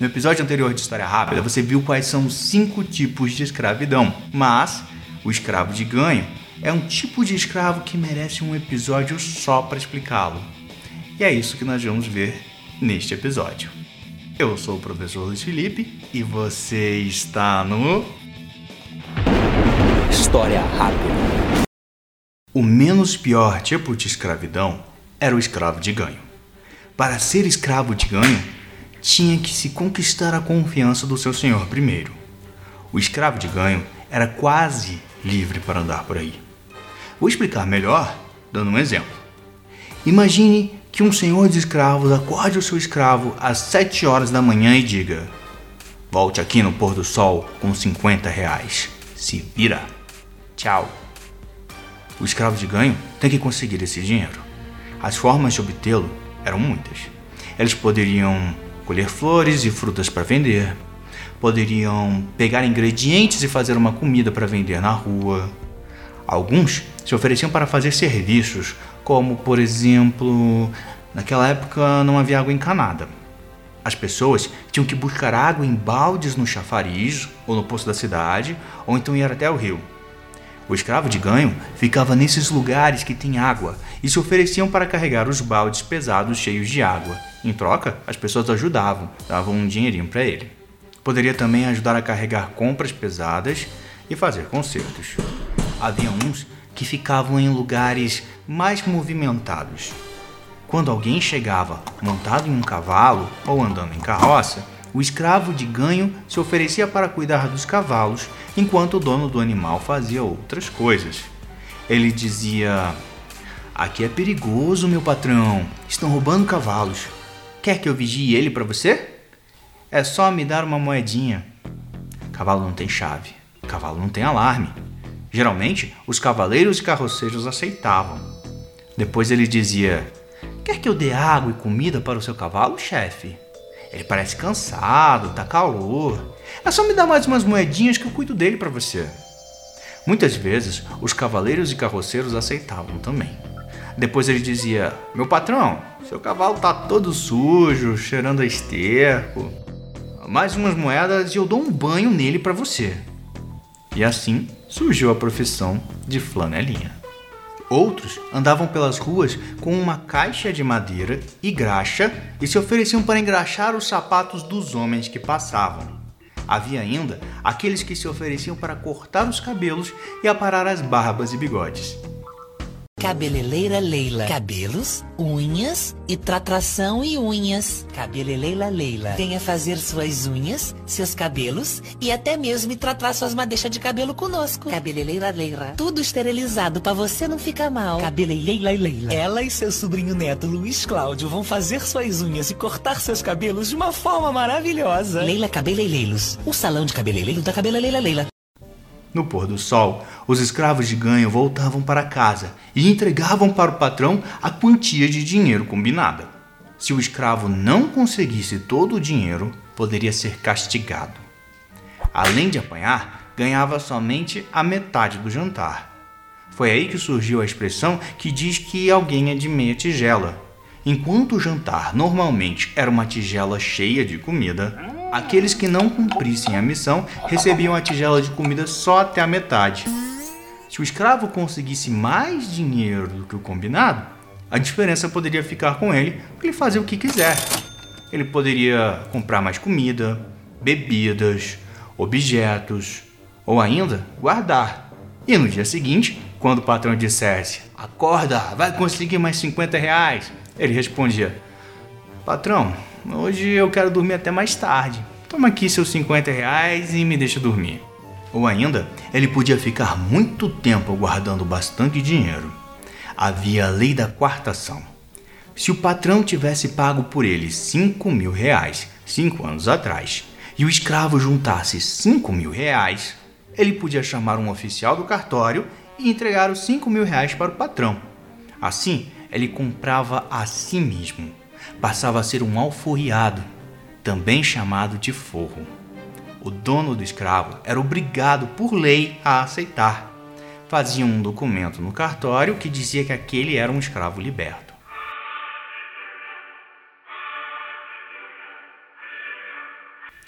No episódio anterior de História Rápida, você viu quais são os cinco tipos de escravidão, mas o escravo de ganho é um tipo de escravo que merece um episódio só para explicá-lo. E é isso que nós vamos ver neste episódio. Eu sou o professor Luiz Felipe e você está no História Rápida. O menos pior tipo de escravidão era o escravo de ganho. Para ser escravo de ganho, tinha que se conquistar a confiança do seu senhor primeiro. O escravo de ganho era quase livre para andar por aí. Vou explicar melhor dando um exemplo. Imagine que um senhor de escravos acorde o seu escravo às 7 horas da manhã e diga: Volte aqui no pôr do sol com 50 reais. Se vira. Tchau. O escravo de ganho tem que conseguir esse dinheiro. As formas de obtê-lo eram muitas. Eles poderiam colher flores e frutas para vender, poderiam pegar ingredientes e fazer uma comida para vender na rua. Alguns se ofereciam para fazer serviços, como, por exemplo, naquela época não havia água encanada. As pessoas tinham que buscar água em baldes no chafariz ou no poço da cidade, ou então ir até o rio. O escravo de ganho ficava nesses lugares que tem água e se ofereciam para carregar os baldes pesados cheios de água. Em troca, as pessoas ajudavam, davam um dinheirinho para ele. Poderia também ajudar a carregar compras pesadas e fazer concertos. Havia uns que ficavam em lugares mais movimentados. Quando alguém chegava montado em um cavalo ou andando em carroça, o escravo de ganho se oferecia para cuidar dos cavalos, enquanto o dono do animal fazia outras coisas. Ele dizia: Aqui é perigoso, meu patrão. Estão roubando cavalos. Quer que eu vigie ele para você? É só me dar uma moedinha. Cavalo não tem chave. Cavalo não tem alarme. Geralmente, os cavaleiros e carroceiros aceitavam. Depois ele dizia: Quer que eu dê água e comida para o seu cavalo, chefe? Ele parece cansado, tá calor. É só me dar mais umas moedinhas que eu cuido dele para você. Muitas vezes, os cavaleiros e carroceiros aceitavam também. Depois ele dizia: Meu patrão, seu cavalo tá todo sujo, cheirando a esterco. Mais umas moedas e eu dou um banho nele para você. E assim surgiu a profissão de flanelinha. Outros andavam pelas ruas com uma caixa de madeira e graxa e se ofereciam para engraxar os sapatos dos homens que passavam. Havia ainda aqueles que se ofereciam para cortar os cabelos e aparar as barbas e bigodes. Cabeleleira Leila. Cabelos, unhas e tratração e unhas. Cabeleleira Leila. Venha fazer suas unhas, seus cabelos e até mesmo tratar suas madeixas de cabelo conosco. Cabeleleira Leila. Tudo esterilizado para você não ficar mal. Cabeleleira Leila. Ela e seu sobrinho neto Luiz Cláudio vão fazer suas unhas e cortar seus cabelos de uma forma maravilhosa. Leila Cabeleireiros. O salão de cabeleireiro da Cabeleleira Leila. No pôr do sol, os escravos de ganho voltavam para casa e entregavam para o patrão a quantia de dinheiro combinada. Se o escravo não conseguisse todo o dinheiro, poderia ser castigado. Além de apanhar, ganhava somente a metade do jantar. Foi aí que surgiu a expressão que diz que alguém é de meia tigela. Enquanto o jantar normalmente era uma tigela cheia de comida, Aqueles que não cumprissem a missão recebiam a tigela de comida só até a metade. Se o escravo conseguisse mais dinheiro do que o combinado, a diferença poderia ficar com ele para ele fazer o que quiser. Ele poderia comprar mais comida, bebidas, objetos ou ainda guardar. E no dia seguinte, quando o patrão dissesse: Acorda, vai conseguir mais 50 reais, ele respondia: Patrão, Hoje eu quero dormir até mais tarde. Toma aqui seus 50 reais e me deixa dormir. Ou ainda, ele podia ficar muito tempo guardando bastante dinheiro. Havia a lei da quartação. Se o patrão tivesse pago por ele 5 mil reais cinco anos atrás e o escravo juntasse 5 mil reais, ele podia chamar um oficial do cartório e entregar os 5 mil reais para o patrão. Assim, ele comprava a si mesmo passava a ser um alforriado, também chamado de forro. O dono do escravo era obrigado por lei a aceitar. Fazia um documento no cartório que dizia que aquele era um escravo liberto.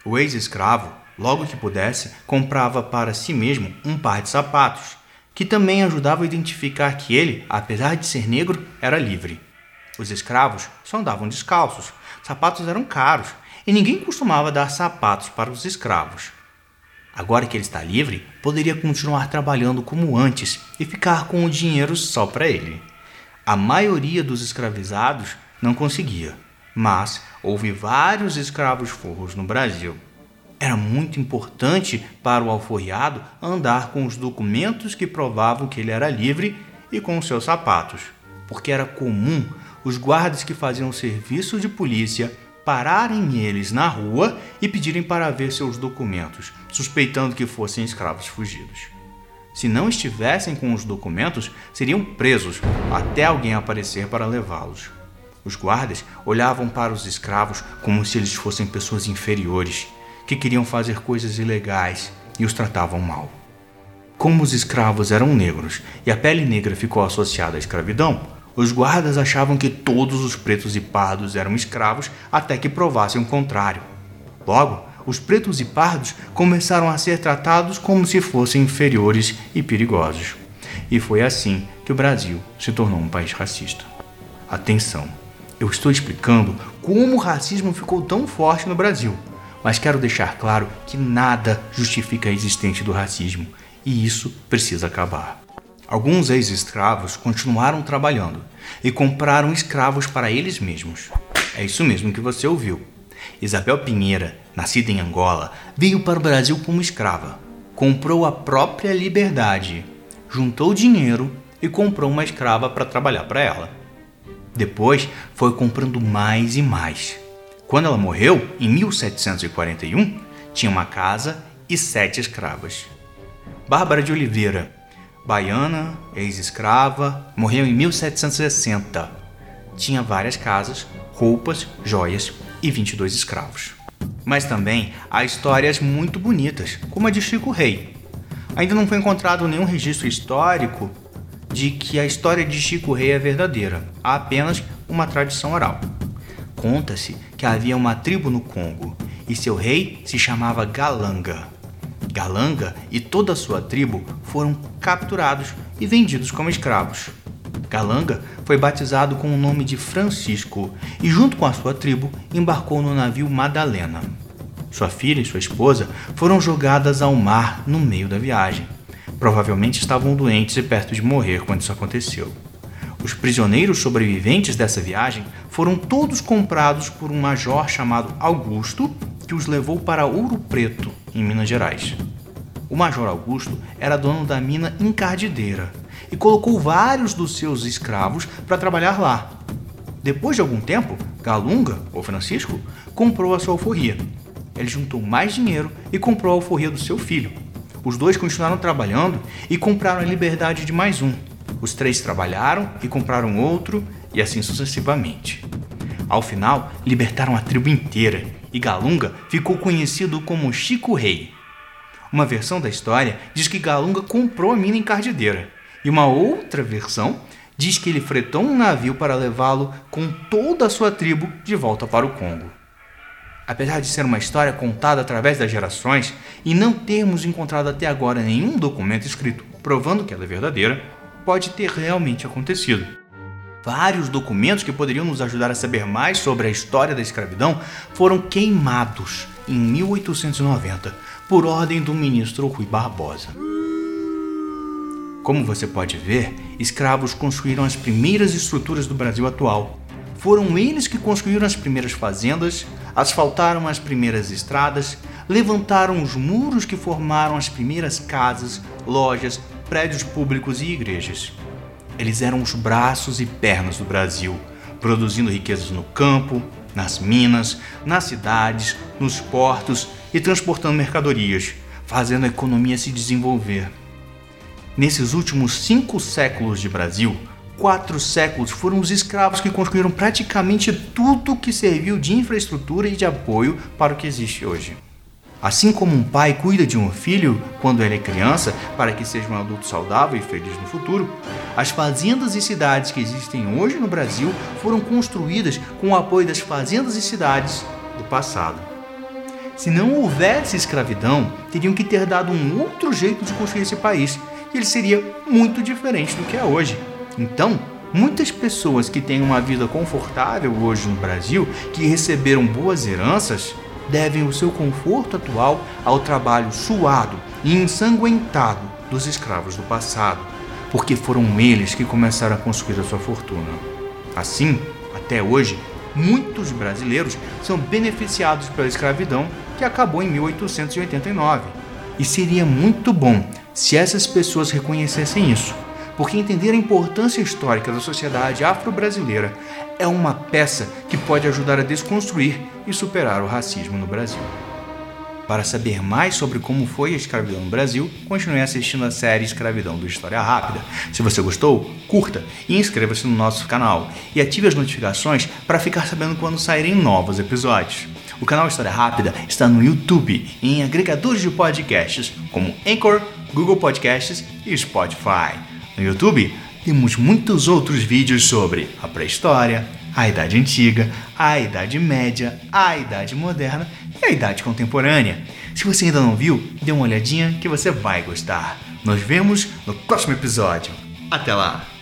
O ex-escravo, logo que pudesse, comprava para si mesmo um par de sapatos, que também ajudava a identificar que ele, apesar de ser negro, era livre. Os escravos só andavam descalços, sapatos eram caros e ninguém costumava dar sapatos para os escravos. Agora que ele está livre, poderia continuar trabalhando como antes e ficar com o dinheiro só para ele. A maioria dos escravizados não conseguia mas houve vários escravos forros no Brasil. Era muito importante para o alforriado andar com os documentos que provavam que ele era livre e com os seus sapatos, porque era comum os guardas que faziam serviço de polícia pararem eles na rua e pedirem para ver seus documentos, suspeitando que fossem escravos fugidos. Se não estivessem com os documentos, seriam presos até alguém aparecer para levá-los. Os guardas olhavam para os escravos como se eles fossem pessoas inferiores, que queriam fazer coisas ilegais e os tratavam mal. Como os escravos eram negros e a pele negra ficou associada à escravidão, os guardas achavam que todos os pretos e pardos eram escravos até que provassem o contrário. Logo, os pretos e pardos começaram a ser tratados como se fossem inferiores e perigosos. E foi assim que o Brasil se tornou um país racista. Atenção! Eu estou explicando como o racismo ficou tão forte no Brasil, mas quero deixar claro que nada justifica a existência do racismo e isso precisa acabar. Alguns ex-escravos continuaram trabalhando e compraram escravos para eles mesmos. É isso mesmo que você ouviu. Isabel Pinheira, nascida em Angola, veio para o Brasil como escrava. Comprou a própria liberdade, juntou dinheiro e comprou uma escrava para trabalhar para ela. Depois foi comprando mais e mais. Quando ela morreu, em 1741, tinha uma casa e sete escravas. Bárbara de Oliveira, baiana, ex-escrava, morreu em 1760. Tinha várias casas, roupas, joias e 22 escravos. Mas também há histórias muito bonitas, como a de Chico Rei. Ainda não foi encontrado nenhum registro histórico de que a história de Chico Rei é verdadeira, há apenas uma tradição oral. Conta-se que havia uma tribo no Congo e seu rei se chamava Galanga. Galanga e toda a sua tribo foram capturados e vendidos como escravos. Galanga foi batizado com o nome de Francisco e, junto com a sua tribo, embarcou no navio Madalena. Sua filha e sua esposa foram jogadas ao mar no meio da viagem. Provavelmente estavam doentes e perto de morrer quando isso aconteceu. Os prisioneiros sobreviventes dessa viagem foram todos comprados por um major chamado Augusto, que os levou para Ouro Preto, em Minas Gerais. O major Augusto era dono da mina Encardideira e colocou vários dos seus escravos para trabalhar lá. Depois de algum tempo, Galunga, ou Francisco, comprou a sua alforria. Ele juntou mais dinheiro e comprou a alforria do seu filho, os dois continuaram trabalhando e compraram a liberdade de mais um. Os três trabalharam e compraram outro, e assim sucessivamente. Ao final, libertaram a tribo inteira e Galunga ficou conhecido como Chico Rei. Uma versão da história diz que Galunga comprou a mina encardideira, e uma outra versão diz que ele fretou um navio para levá-lo com toda a sua tribo de volta para o Congo. Apesar de ser uma história contada através das gerações e não termos encontrado até agora nenhum documento escrito provando que ela é verdadeira, pode ter realmente acontecido. Vários documentos que poderiam nos ajudar a saber mais sobre a história da escravidão foram queimados em 1890 por ordem do ministro Rui Barbosa. Como você pode ver, escravos construíram as primeiras estruturas do Brasil atual. Foram eles que construíram as primeiras fazendas, asfaltaram as primeiras estradas, levantaram os muros que formaram as primeiras casas, lojas, prédios públicos e igrejas. Eles eram os braços e pernas do Brasil, produzindo riquezas no campo, nas minas, nas cidades, nos portos e transportando mercadorias, fazendo a economia se desenvolver. Nesses últimos cinco séculos de Brasil, quatro séculos foram os escravos que construíram praticamente tudo que serviu de infraestrutura e de apoio para o que existe hoje. Assim como um pai cuida de um filho quando ele é criança para que seja um adulto saudável e feliz no futuro, as fazendas e cidades que existem hoje no Brasil foram construídas com o apoio das fazendas e cidades do passado. Se não houvesse escravidão, teriam que ter dado um outro jeito de construir esse país, e ele seria muito diferente do que é hoje. Então, muitas pessoas que têm uma vida confortável hoje no Brasil, que receberam boas heranças, devem o seu conforto atual ao trabalho suado e ensanguentado dos escravos do passado, porque foram eles que começaram a construir a sua fortuna. Assim, até hoje, muitos brasileiros são beneficiados pela escravidão que acabou em 1889. E seria muito bom se essas pessoas reconhecessem isso, porque entender a importância histórica da sociedade afro-brasileira é uma peça que pode ajudar a desconstruir e superar o racismo no Brasil. Para saber mais sobre como foi a escravidão no Brasil, continue assistindo a série Escravidão do História Rápida. Se você gostou, curta e inscreva-se no nosso canal e ative as notificações para ficar sabendo quando saírem novos episódios. O canal História Rápida está no YouTube e em agregadores de podcasts como Anchor, Google Podcasts e Spotify. No YouTube temos muitos outros vídeos sobre a pré-história, a Idade Antiga, a Idade Média, a Idade Moderna e a Idade Contemporânea. Se você ainda não viu, dê uma olhadinha que você vai gostar. Nos vemos no próximo episódio. Até lá!